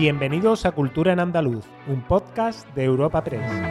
Bienvenidos a Cultura en Andaluz, un podcast de Europa Press.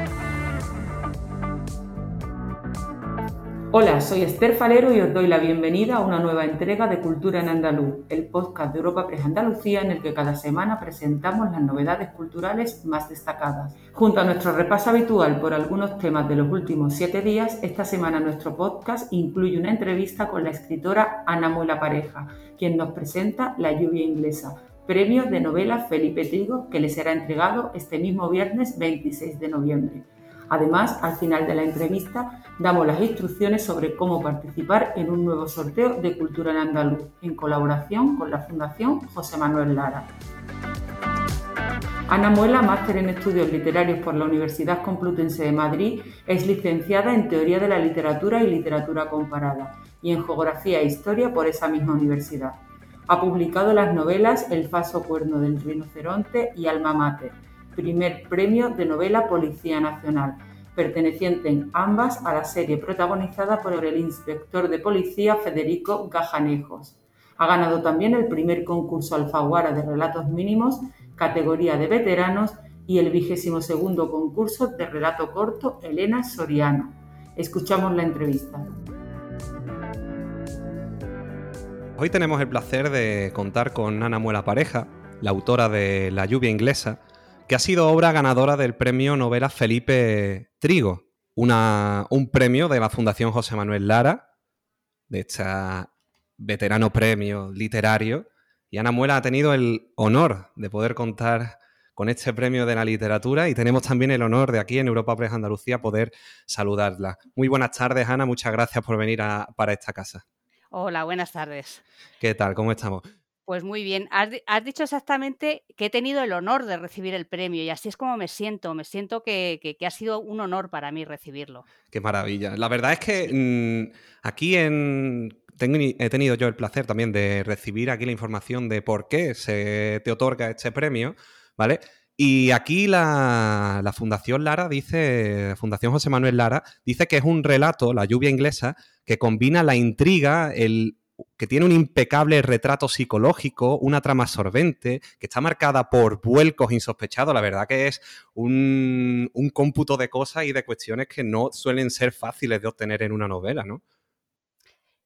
Hola, soy Esther Falero y os doy la bienvenida a una nueva entrega de Cultura en Andaluz, el podcast de Europa Press Andalucía en el que cada semana presentamos las novedades culturales más destacadas. Junto a nuestro repaso habitual por algunos temas de los últimos siete días, esta semana nuestro podcast incluye una entrevista con la escritora Ana Muela Pareja, quien nos presenta La lluvia inglesa, premio de novela Felipe Trigo que le será entregado este mismo viernes 26 de noviembre. Además, al final de la entrevista, damos las instrucciones sobre cómo participar en un nuevo sorteo de Cultura en Andaluz, en colaboración con la Fundación José Manuel Lara. Ana Muela, máster en estudios literarios por la Universidad Complutense de Madrid, es licenciada en Teoría de la Literatura y Literatura Comparada y en Geografía e Historia por esa misma universidad. Ha publicado las novelas El falso cuerno del rinoceronte y Alma Mater, primer premio de novela Policía Nacional, pertenecientes ambas a la serie protagonizada por el inspector de policía Federico Gajanejos. Ha ganado también el primer concurso Alfaguara de relatos mínimos, categoría de veteranos, y el vigésimo segundo concurso de relato corto Elena Soriano. Escuchamos la entrevista. Hoy tenemos el placer de contar con Ana Muela Pareja, la autora de La lluvia inglesa, que ha sido obra ganadora del premio novela Felipe Trigo, un premio de la Fundación José Manuel Lara, de este veterano premio literario. Y Ana Muela ha tenido el honor de poder contar con este premio de la literatura y tenemos también el honor de aquí en Europa Press Andalucía poder saludarla. Muy buenas tardes, Ana. Muchas gracias por venir para esta casa. Hola, buenas tardes. ¿Qué tal? ¿Cómo estamos? Pues muy bien. Has, dicho exactamente que he tenido el honor de recibir el premio y así es como me siento. Me siento que, ha sido un honor para mí recibirlo. Qué maravilla. La verdad es que mm, aquí en... he tenido yo el placer también de recibir aquí la información de por qué se te otorga este premio, ¿vale? Y aquí la, la, Fundación Lara dice, Fundación José Manuel Lara, dice que es un relato, La lluvia inglesa, que combina la intriga, el, que tiene un impecable retrato psicológico, una trama absorbente, que está marcada por vuelcos insospechados. La verdad que es un, un cómputo de cosas y de cuestiones que no suelen ser fáciles de obtener en una novela, ¿no?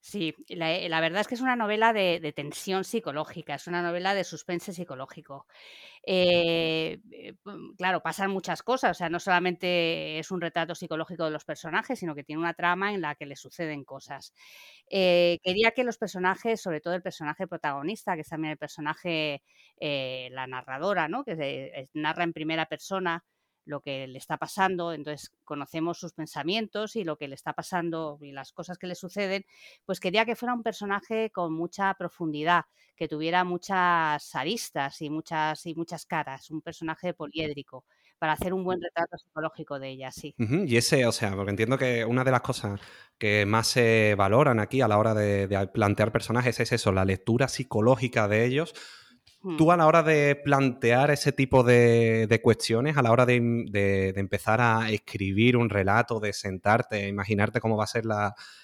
Sí, la, verdad es que es una novela de, tensión psicológica, es una novela de suspense psicológico. Eh, eh, claro, pasan muchas cosas, o sea, no solamente es un retrato psicológico de los personajes, sino que tiene una trama en la que le suceden cosas. Eh, quería que los personajes, sobre todo el personaje protagonista, que es también el personaje, la narradora, ¿no? que narra en primera persona, lo que le está pasando, entonces conocemos sus pensamientos y lo que le está pasando y las cosas que le suceden, pues quería que fuera un personaje con mucha profundidad, que tuviera muchas aristas y muchas, y muchas caras, un personaje poliédrico para hacer un buen retrato psicológico de ella, sí. Y ese, o sea, porque entiendo que una de las cosas que más se valoran aquí a la hora de, de plantear personajes es eso, la lectura psicológica de ellos, Tú a la hora de plantear ese tipo de, cuestiones, a la hora de, empezar a escribir un relato, de sentarte, imaginarte cómo va a ser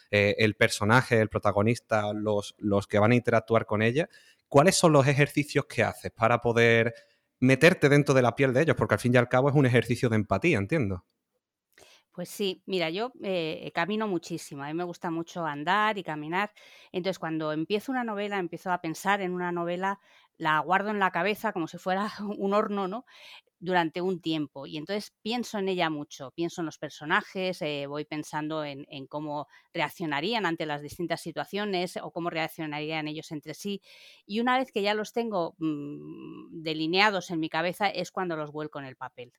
eh, el personaje, el protagonista, los, los que van a interactuar con ella, ¿cuáles son los ejercicios que haces para poder meterte dentro de la piel de ellos? Porque al fin y al cabo es un ejercicio de empatía, entiendo. Pues sí, mira, yo eh, camino muchísimo, a mí me gusta mucho andar y caminar, entonces cuando empiezo una novela, empiezo a pensar en una novela la guardo en la cabeza como si fuera un horno, ¿no? durante un tiempo. Y entonces pienso en ella mucho, pienso en los personajes, eh, voy pensando en, cómo reaccionarían ante las distintas situaciones o cómo reaccionarían ellos entre sí. Y una vez que ya los tengo mm, delineados en mi cabeza es cuando los vuelco en el papel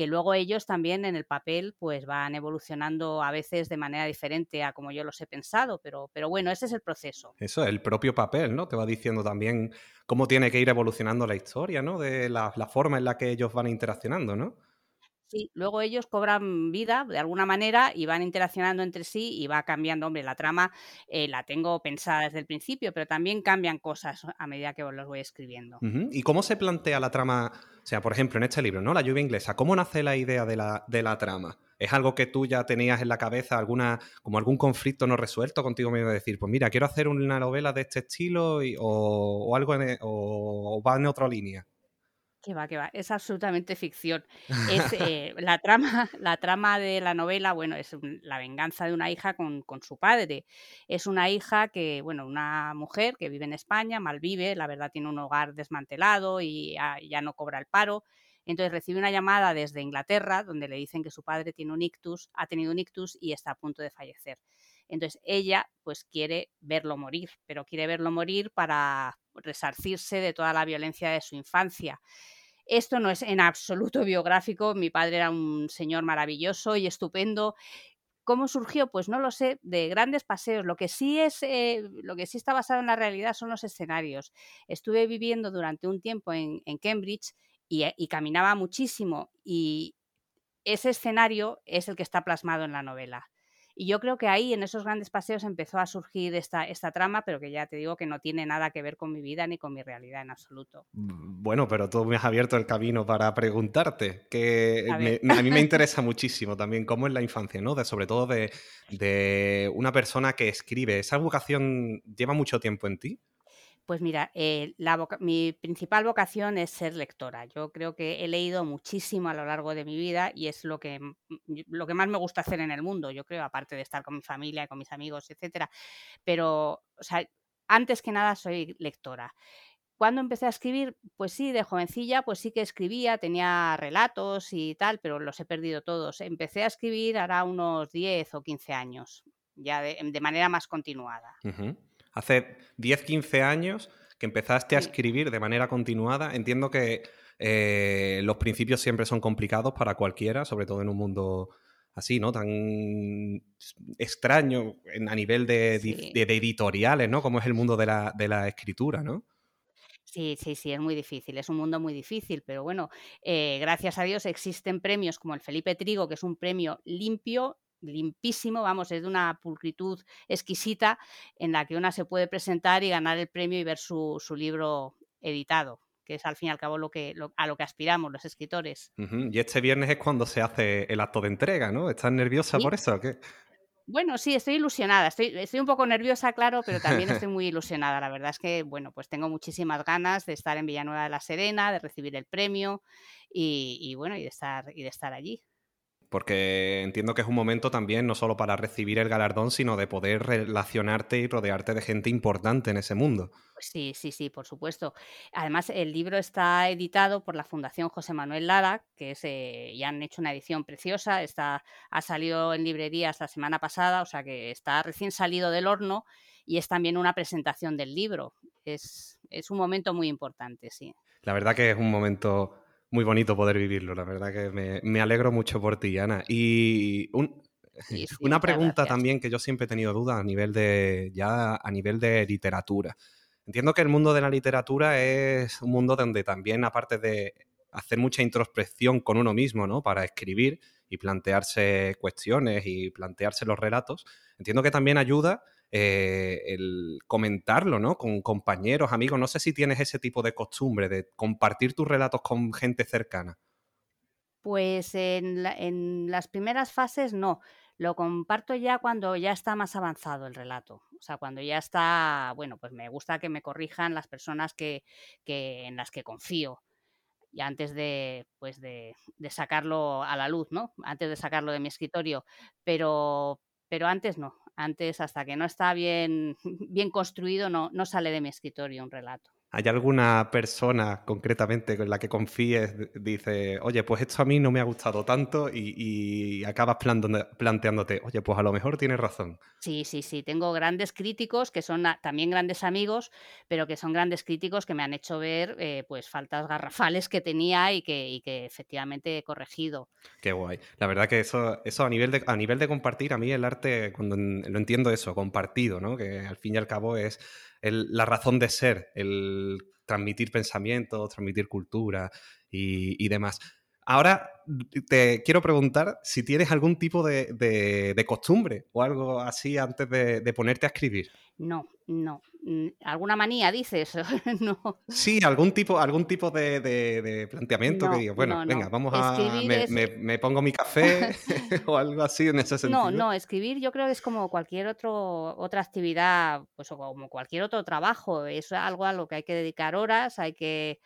que luego ellos también en el papel pues van evolucionando a veces de manera diferente a como yo los he pensado, pero, pero bueno, ese es el proceso. Eso, el propio papel, ¿no? Te va diciendo también cómo tiene que ir evolucionando la historia, ¿no? De la, forma en la que ellos van interaccionando, ¿no? Sí, luego ellos cobran vida de alguna manera y van interaccionando entre sí y va cambiando. Hombre, la trama eh, la tengo pensada desde el principio, pero también cambian cosas a medida que los voy escribiendo. ¿Y cómo se plantea la trama? O sea, por ejemplo, en este libro, ¿no? La lluvia inglesa, ¿cómo nace la idea de la, de la trama? ¿Es algo que tú ya tenías en la cabeza, alguna, como algún conflicto no resuelto contigo mismo de decir, pues mira, quiero hacer una novela de este estilo o, algo e, o va en otra línea? Que va, que va. Es absolutamente ficción. Es, eh, la, trama, la trama de la novela, bueno, es la venganza de una hija con, con, su padre. Es una hija que, bueno, una mujer que vive en España, malvive, la verdad tiene un hogar desmantelado y ya, no cobra el paro. Entonces recibe una llamada desde Inglaterra donde le dicen que su padre tiene un ictus, ha tenido un ictus y está a punto de fallecer. Entonces ella pues quiere verlo morir, pero quiere verlo morir para resarcirse de toda la violencia de su infancia. Esto no es en absoluto biográfico, mi padre era un señor maravilloso y estupendo. ¿Cómo surgió? Pues no lo sé, de grandes paseos. Lo que sí es, eh, lo que sí está basado en la realidad son los escenarios. Estuve viviendo durante un tiempo en, Cambridge y, y caminaba muchísimo y ese escenario es el que está plasmado en la novela. Y yo creo que ahí, en esos grandes paseos, empezó a surgir esta, esta trama, pero que ya te digo que no tiene nada que ver con mi vida ni con mi realidad en absoluto. Mm, bueno, pero tú me has abierto el camino para preguntarte, que a, mí me interesa muchísimo también cómo es la infancia, ¿no? De, sobre todo de, de una persona que escribe. ¿Esa vocación lleva mucho tiempo en ti? Pues mira, eh, mi principal vocación es ser lectora. Yo creo que he leído muchísimo a lo largo de mi vida y es lo que, lo que más me gusta hacer en el mundo, yo creo, aparte de estar con mi familia, con mis amigos, etcétera. Pero, o sea, antes que nada soy lectora. Cuando empecé a escribir? Pues sí, de jovencilla, pues sí que escribía, tenía relatos y tal, pero los he perdido todos. Empecé a escribir hará unos 10 o 15 años, ya de, manera más continuada hace 10, 15 años que empezaste a escribir de manera continuada. Entiendo que eh, los principios siempre son complicados para cualquiera, sobre todo en un mundo así, ¿no? Tan extraño a nivel de, editoriales, ¿no? Como es el mundo de la, escritura, ¿no? Sí, sí, sí, es muy difícil, es un mundo muy difícil, pero bueno, eh, gracias a Dios existen premios como el Felipe Trigo, que es un premio limpio, limpísimo, vamos, es de una pulcritud exquisita en la que una se puede presentar y ganar el premio y ver su, libro editado que es al fin y al cabo lo que, a lo que aspiramos los escritores. Y este viernes es cuando se hace el acto de entrega, ¿no? ¿Estás nerviosa por eso o qué? Bueno, sí, estoy ilusionada. Estoy, estoy un poco nerviosa, claro, pero también estoy muy ilusionada. La verdad es que, bueno, pues tengo muchísimas ganas de estar en Villanueva de la Serena, de recibir el premio y, y bueno, y de estar, y de estar allí porque entiendo que es un momento también no solo para recibir el galardón, sino de poder relacionarte y rodearte de gente importante en ese mundo. Pues sí, sí, sí, por supuesto. Además, el libro está editado por la Fundación José Manuel Lara, que es, eh, ya han hecho una edición preciosa, está, ha salido en librerías la semana pasada, o sea que está recién salido del horno y es también una presentación del libro. Es, es un momento muy importante, sí. La verdad que es un momento muy bonito poder vivirlo, la verdad que me, alegro mucho por ti, Ana. Y una pregunta también que yo siempre he tenido duda a nivel de, ya a nivel de literatura. Entiendo que el mundo de la literatura es un mundo donde también, aparte de hacer mucha introspección con uno mismo, ¿no? Para escribir y plantearse cuestiones y plantearse los relatos, entiendo que también ayuda eh, el comentarlo, ¿no? Con compañeros, amigos. No sé si tienes ese tipo de costumbre de compartir tus relatos con gente cercana. Pues en, las primeras fases no. Lo comparto ya cuando ya está más avanzado el relato. O sea, cuando ya está, bueno, pues me gusta que me corrijan las personas que, en las que confío. Y antes de, pues de, de, sacarlo a la luz, ¿no? Antes de sacarlo de mi escritorio. Pero, pero antes no. Antes, hasta que no está bien, bien construido, no, no sale de mi escritorio un relato. ¿Hay alguna persona concretamente con la que confíes, dice, oye, pues esto a mí no me ha gustado tanto y, acabas planteándote, oye, pues a lo mejor tienes razón? Sí, sí, sí, tengo grandes críticos que son también grandes amigos, pero que son grandes críticos que me han hecho ver eh, pues faltas garrafales que tenía y que, que, efectivamente he corregido. Qué guay. La verdad que eso, eso a, nivel de, a nivel de compartir, a mí el arte, cuando lo entiendo eso, compartido, ¿no? que al fin y al cabo es la razón de ser, el transmitir pensamientos, transmitir cultura y, demás. Ahora te quiero preguntar si tienes algún tipo de, costumbre o algo así antes de, ponerte a escribir. No, no. Mm, ¿Alguna manía dices? no. Sí, algún tipo, algún tipo de, planteamiento que digo, bueno, venga, vamos a. Me, pongo mi café o algo así en ese sentido. No, no, escribir yo creo que es como cualquier otro, otra actividad, pues o como cualquier otro trabajo. Es algo a lo que hay que dedicar horas, hay que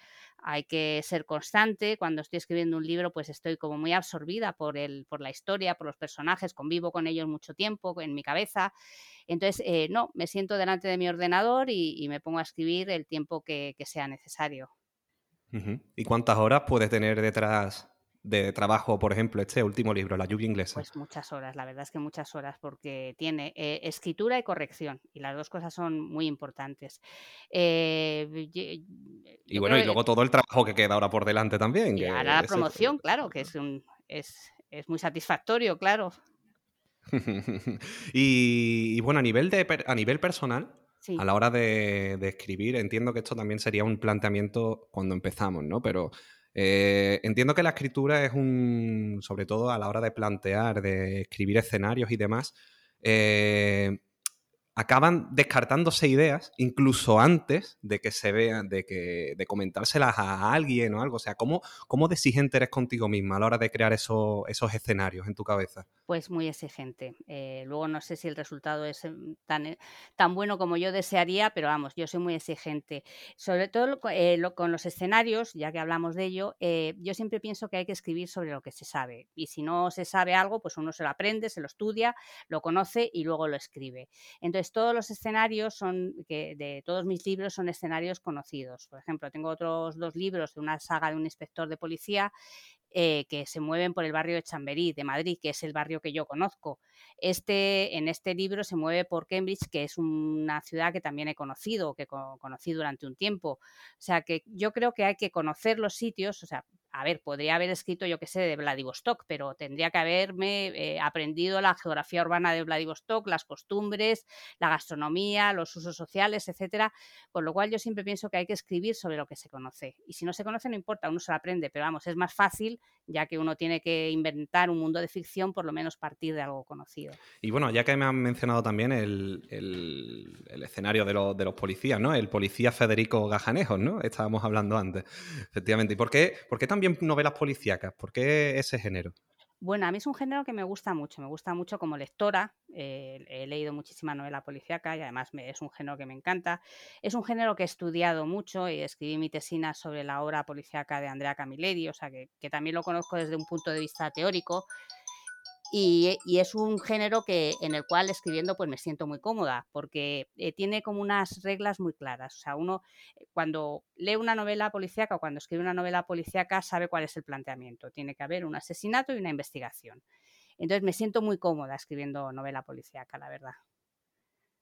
hay que ser constante. Cuando estoy escribiendo un libro, pues estoy como muy absorbida por, el, por la historia, por los personajes, convivo con ellos mucho tiempo en mi cabeza. Entonces, eh, no, me siento delante de mi ordenador y, me pongo a escribir el tiempo que, sea necesario. ¿Y cuántas horas puedes tener detrás de trabajo, por ejemplo, este último libro, La lluvia inglesa? Pues muchas horas, la verdad es que muchas horas, porque tiene eh, escritura y corrección, y las dos cosas son muy importantes. Eh, y bueno, y luego todo el trabajo que queda ahora por delante también. Y ahora la promoción, claro, que es, un, es, muy satisfactorio, claro. y, bueno, a nivel, de, a nivel personal, a la hora de, de, escribir, entiendo que esto también sería un planteamiento cuando empezamos, ¿no? Pero eh, entiendo que la escritura es un, sobre todo a la hora de plantear, de escribir escenarios y demás, eh, acaban descartándose ideas incluso antes de que se vean, de que de comentárselas a alguien o algo. O sea, ¿cómo, cómo de exigente eres contigo misma a la hora de crear esos, esos escenarios en tu cabeza? Pues muy exigente. Eh, luego no sé si el resultado es em, tan, eh, tan bueno como yo desearía, pero vamos, yo soy muy exigente. Sobre todo eh, con los escenarios, ya que hablamos de ello, yo siempre pienso que hay que escribir sobre lo que se sabe. Y si no se sabe algo, pues uno se lo aprende, se lo estudia, lo conoce y luego lo escribe. Entonces, todos los escenarios son, que de todos mis libros son escenarios conocidos. Por ejemplo, tengo otros dos libros de una saga de un inspector de policía eh, que se mueven por el barrio de Chamberí, de Madrid, que es el barrio que yo conozco. Este, en este libro se mueve por Cambridge, que es una ciudad que también he conocido, que conocí durante un tiempo. O sea, que yo creo que hay que conocer los sitios, o sea, a ver, podría haber escrito, yo qué sé, de Vladivostok, pero tendría que haberme eh, aprendido la geografía urbana de Vladivostok, las costumbres, la gastronomía, los usos sociales, etcétera. Con lo cual yo siempre pienso que hay que escribir sobre lo que se conoce. Y si no se conoce, no importa, uno se lo aprende, pero vamos, es más fácil, ya que uno tiene que inventar un mundo de ficción, por lo menos partir de algo conocido. Y bueno, ya que me han mencionado también el, escenario de, de, los policías, ¿no? El policía Federico Gajanejos, ¿no? Estábamos hablando antes, efectivamente. ¿Y por qué, por qué también novelas policíacas? ¿Por qué ese género? Bueno, a mí es un género que me gusta mucho, me gusta mucho como lectora, eh, he leído muchísima novela policíaca y además es un género que me encanta. Es un género que he estudiado mucho y escribí mi tesina sobre la obra policíaca de Andrea Camilleri, o sea que también lo conozco desde un punto de vista teórico y, es un género que, en el cual escribiendo pues me siento muy cómoda porque eh, tiene como unas reglas muy claras. O sea, uno eh, cuando lee una novela policíaca o cuando escribe una novela policíaca sabe cuál es el planteamiento. Tiene que haber un asesinato y una investigación. Entonces me siento muy cómoda escribiendo novela policíaca, la verdad.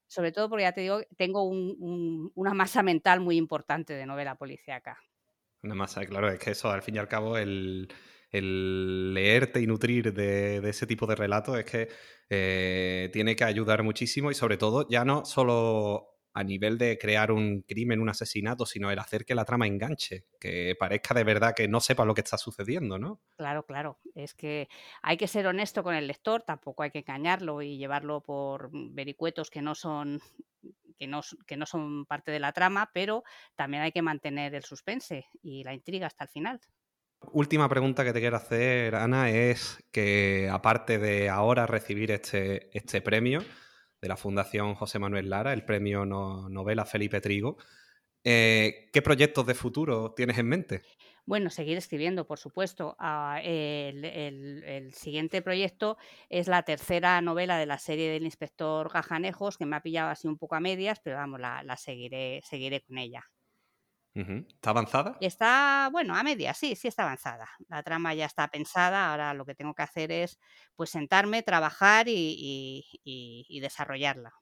Sobre todo porque ya te digo, tengo una masa mental muy importante de novela policíaca. Una masa, claro, es que eso al fin y al cabo el, el leerte y nutrir de, ese tipo de relatos es que eh, tiene que ayudar muchísimo y sobre todo ya no solo a nivel de crear un crimen, un asesinato, sino el hacer que la trama enganche, que parezca de verdad que no sepa lo que está sucediendo, ¿no? Claro, claro. Es que hay que ser honesto con el lector, tampoco hay que engañarlo y llevarlo por vericuetos que no son que no, que no son parte de la trama, pero también hay que mantener el suspense y la intriga hasta el final. Última pregunta que te quiero hacer, Ana, es que aparte de ahora recibir este, este premio de la Fundación José Manuel Lara, el premio Novela Felipe Trigo, eh, ¿qué proyectos de futuro tienes en mente? Bueno, seguir escribiendo, por supuesto. Ah, el, siguiente proyecto es la tercera novela de la serie del inspector Gajanejos, que me ha pillado así un poco a medias, pero vamos, la, la seguiré, seguiré con ella. ¿Está avanzada? Está, bueno, a media, sí, sí está avanzada. La trama ya está pensada, ahora lo que tengo que hacer es pues sentarme, trabajar y, desarrollarla.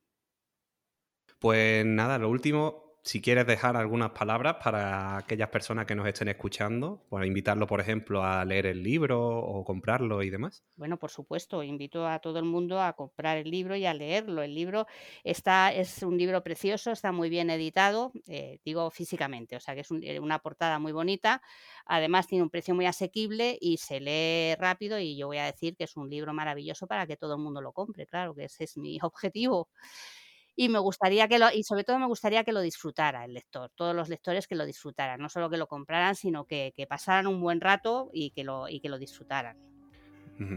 Pues nada, lo último, si quieres dejar algunas palabras para aquellas personas que nos estén escuchando, para invitarlo, por ejemplo, a leer el libro o comprarlo y demás. Bueno, por supuesto, invito a todo el mundo a comprar el libro y a leerlo. El libro está, es un libro precioso, está muy bien editado, eh, digo físicamente, o sea que es eh, una portada muy bonita. Además tiene un precio muy asequible y se lee rápido y yo voy a decir que es un libro maravilloso para que todo el mundo lo compre, claro que ese es mi objetivo y me gustaría que lo, y sobre todo me gustaría que lo disfrutara el lector, todos los lectores que lo disfrutaran, no solo que lo compraran, sino que, pasaran un buen rato y que lo, y que lo disfrutaran.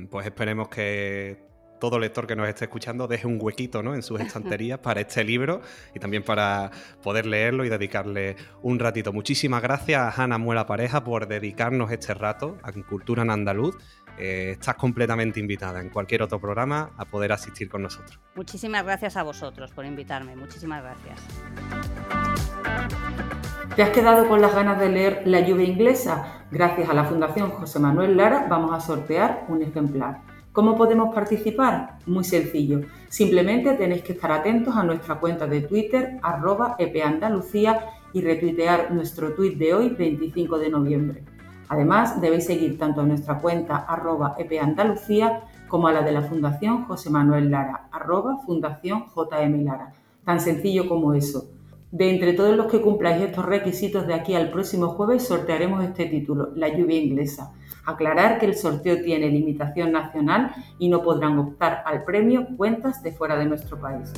Pues esperemos que todo lector que nos esté escuchando deje un huequito ¿no? en sus estanterías para este libro y también para poder leerlo y dedicarle un ratito. Muchísimas gracias a Hanna Muela Pareja por dedicarnos este rato a Cultura en Andaluz eh, estás completamente invitada en cualquier otro programa a poder asistir con nosotros. Muchísimas gracias a vosotros por invitarme. Muchísimas gracias. ¿Te has quedado con las ganas de leer La lluvia inglesa? Gracias a la Fundación José Manuel Lara vamos a sortear un ejemplar. ¿Cómo podemos participar? Muy sencillo. Simplemente tenéis que estar atentos a nuestra cuenta de Twitter, arroba epandalucía, y retuitear nuestro tuit de hoy, 25 de noviembre. Además, debéis seguir tanto a nuestra cuenta arroba epandalucía como a la de la Fundación José Manuel Lara, arroba Fundación JM Lara. Tan sencillo como eso. De entre todos los que cumpláis estos requisitos de aquí al próximo jueves sortearemos este título, La lluvia inglesa. Aclarar que el sorteo tiene limitación nacional y no podrán optar al premio cuentas de fuera de nuestro país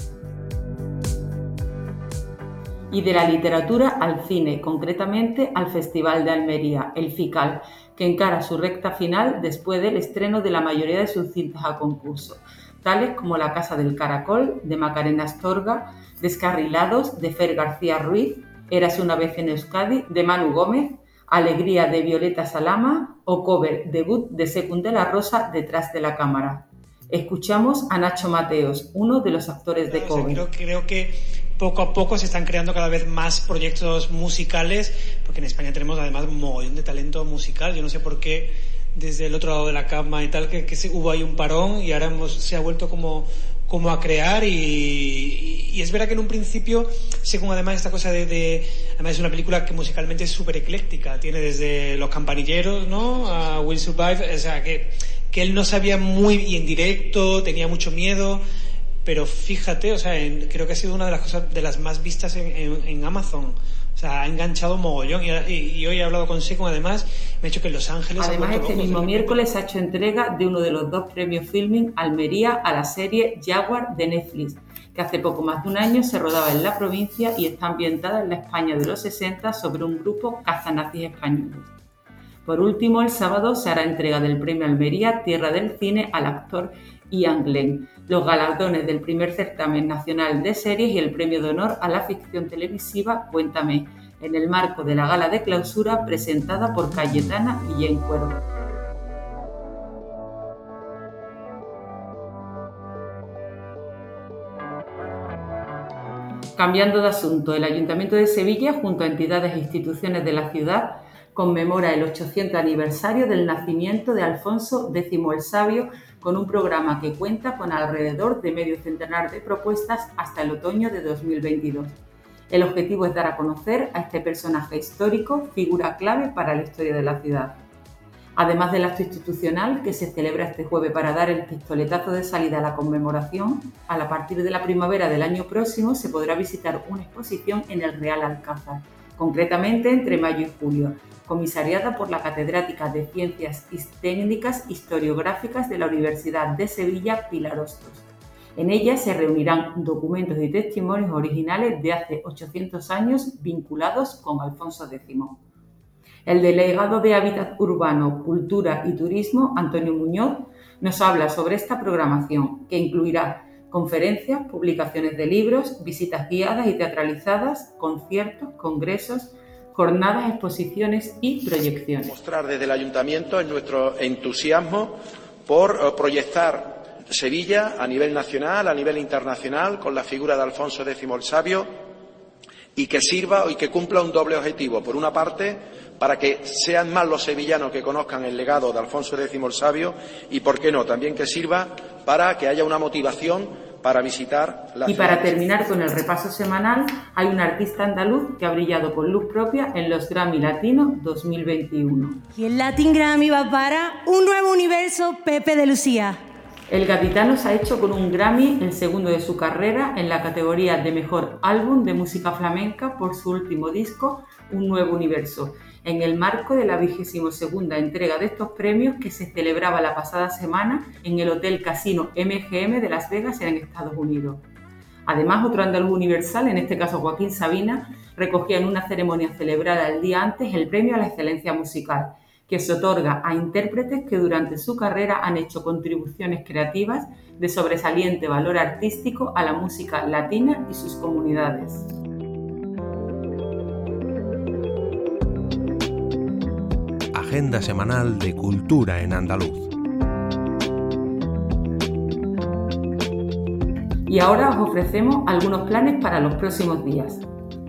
y de la literatura al cine, concretamente al Festival de Almería, el FICAL, que encara su recta final después del estreno de la mayoría de sus cintas a concurso, tales como La Casa del Caracol, de Macarena Astorga, Descarrilados, de Fer García Ruiz, Eras una vez en Euskadi, de Manu Gómez, Alegría, de Violeta Salama o Cover, debut de Secund de la Rosa, Detrás de la Cámara. Escuchamos a Nacho Mateos, uno de los actores de Cover. creo que poco a poco se están creando cada vez más proyectos musicales, porque en España tenemos además un mogollón de talento musical. Yo no sé por qué desde el otro lado de la cama y tal, que, hubo ahí un parón y ahora se ha vuelto como, como a crear y, es verdad que en un principio, según además esta cosa de, además es una película que musicalmente es súper ecléctica, tiene desde Los Campanilleros, ¿no? A Will Survive, o sea, que, que él no sabía muy bien directo, tenía mucho miedo, pero fíjate, o sea, creo que ha sido una de las cosas de las más vistas en, Amazon. O sea, ha enganchado mogollón. Y, hoy he hablado con Seco, además, me ha dicho que en Los Ángeles. Además, este mismo miércoles ha hecho entrega de uno de los dos premios Filming Almería a la serie Jaguar de Netflix, que hace poco más de un año se rodaba en la provincia y está ambientada en la España de los 60 sobre un grupo cazanazis españoles. Por último, el sábado se hará entrega del premio Almería Tierra del Cine al actor Glenn los galardones del primer certamen nacional de series y el premio de honor a la ficción televisiva Cuéntame, en el marco de la gala de clausura presentada por Cayetana Guillén Cuervo. Cambiando de asunto, el Ayuntamiento de Sevilla, junto a entidades e instituciones de la ciudad, conmemora el 800 aniversario del nacimiento de Alfonso X el Sabio con un programa que cuenta con alrededor de medio centenar de propuestas hasta el otoño de 2022. El objetivo es dar a conocer a este personaje histórico, figura clave para la historia de la ciudad. Además del acto institucional que se celebra este jueves para dar el pistoletazo de salida a la conmemoración, a partir de la primavera del año próximo se podrá visitar una exposición en el Real Alcázar, concretamente entre mayo y julio, comisariada por la catedrática de Ciencias Técnicas Historiográficas de la Universidad de Sevilla, Pilar Hostos. En ella se reunirán documentos y testimonios originales de hace 800 años vinculados con Alfonso X. El delegado de Hábitat Urbano, Cultura y Turismo, Antonio Muñoz, nos habla sobre esta programación, que incluirá conferencias, publicaciones de libros, visitas guiadas y teatralizadas, conciertos, congresos, jornadas, exposiciones y proyecciones. Mostrar desde el Ayuntamiento nuestro entusiasmo por eh, proyectar Sevilla a nivel nacional, a nivel internacional, con la figura de Alfonso X el Sabio, y que sirva y que cumpla un doble objetivo. Por una parte, para que sean más los sevillanos que conozcan el legado de Alfonso X el Sabio, y, por qué no, también que sirva para que haya una motivación para visitar la Y para terminar con el repaso semanal, hay un artista andaluz que ha brillado con luz propia en los Grammy Latino 2021. Y el Latin Grammy va para un nuevo universo Pepe de Lucía. El gaditano se ha hecho con un Grammy, el segundo de su carrera, en la categoría de Mejor Álbum de Música Flamenca por su último disco, Un Nuevo Universo, en el marco de la vigésimo segunda entrega de estos premios que se celebraba la pasada semana en el Hotel Casino MGM de Las Vegas en Estados Unidos. Además, otro andaluz universal, en este caso Joaquín Sabina, recogía en una ceremonia celebrada el día antes el premio a la excelencia musical, que se otorga a intérpretes que durante su carrera han hecho contribuciones creativas de sobresaliente valor artístico a la música latina y sus comunidades. Agenda semanal de cultura en andaluz. Y ahora os ofrecemos algunos planes para los próximos días.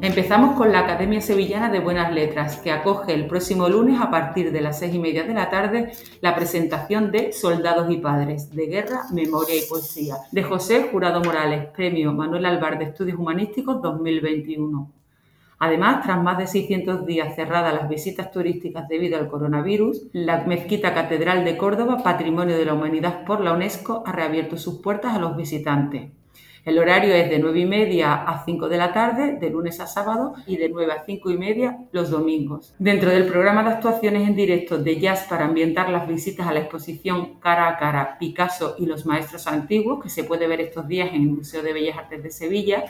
Empezamos con la Academia Sevillana de Buenas Letras, que acoge el próximo lunes a partir de las seis y media de la tarde la presentación de Soldados y Padres, de Guerra, Memoria y Poesía, de José Jurado Morales, Premio Manuel Alvar de Estudios Humanísticos 2021. Además, tras más de 600 días cerradas las visitas turísticas debido al coronavirus, la Mezquita Catedral de Córdoba, Patrimonio de la Humanidad por la UNESCO, ha reabierto sus puertas a los visitantes. El horario es de 9 y media a 5 de la tarde, de lunes a sábado, y de 9 a 5 y media los domingos. Dentro del programa de actuaciones en directo de jazz para ambientar las visitas a la exposición Cara a Cara, Picasso y los Maestros Antiguos, que se puede ver estos días en el Museo de Bellas Artes de Sevilla,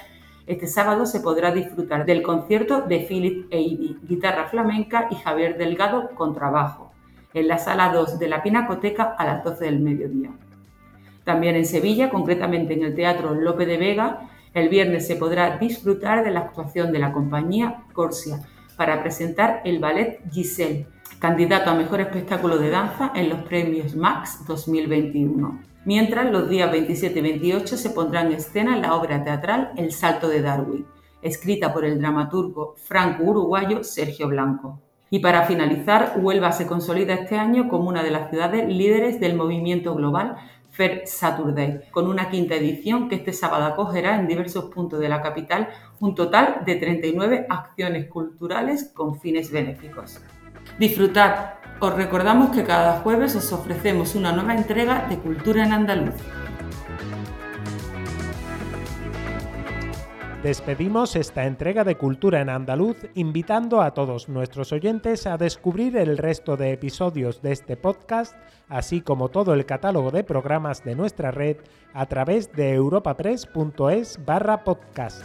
este sábado se podrá disfrutar del concierto de Philip Eidy, guitarra flamenca, y Javier Delgado, contrabajo, en la sala 2 de la Pinacoteca a las 12 del mediodía. También en Sevilla, concretamente en el Teatro Lope de Vega, el viernes se podrá disfrutar de la actuación de la compañía Corsia para presentar el ballet Giselle, candidato a mejor espectáculo de danza en los premios Max 2021. Mientras, los días 27 y 28 se pondrá en escena la obra teatral El Salto de Darwin, escrita por el dramaturgo franco-uruguayo Sergio Blanco. Y para finalizar, Huelva se consolida este año como una de las ciudades líderes del movimiento global Fair Saturday, con una quinta edición que este sábado acogerá en diversos puntos de la capital un total de 39 acciones culturales con fines benéficos. Disfrutad. Os recordamos que cada jueves os ofrecemos una nueva entrega de Cultura en Andaluz. Despedimos esta entrega de Cultura en Andaluz invitando a todos nuestros oyentes a descubrir el resto de episodios de este podcast, así como todo el catálogo de programas de nuestra red a través de europapress.es barra podcast.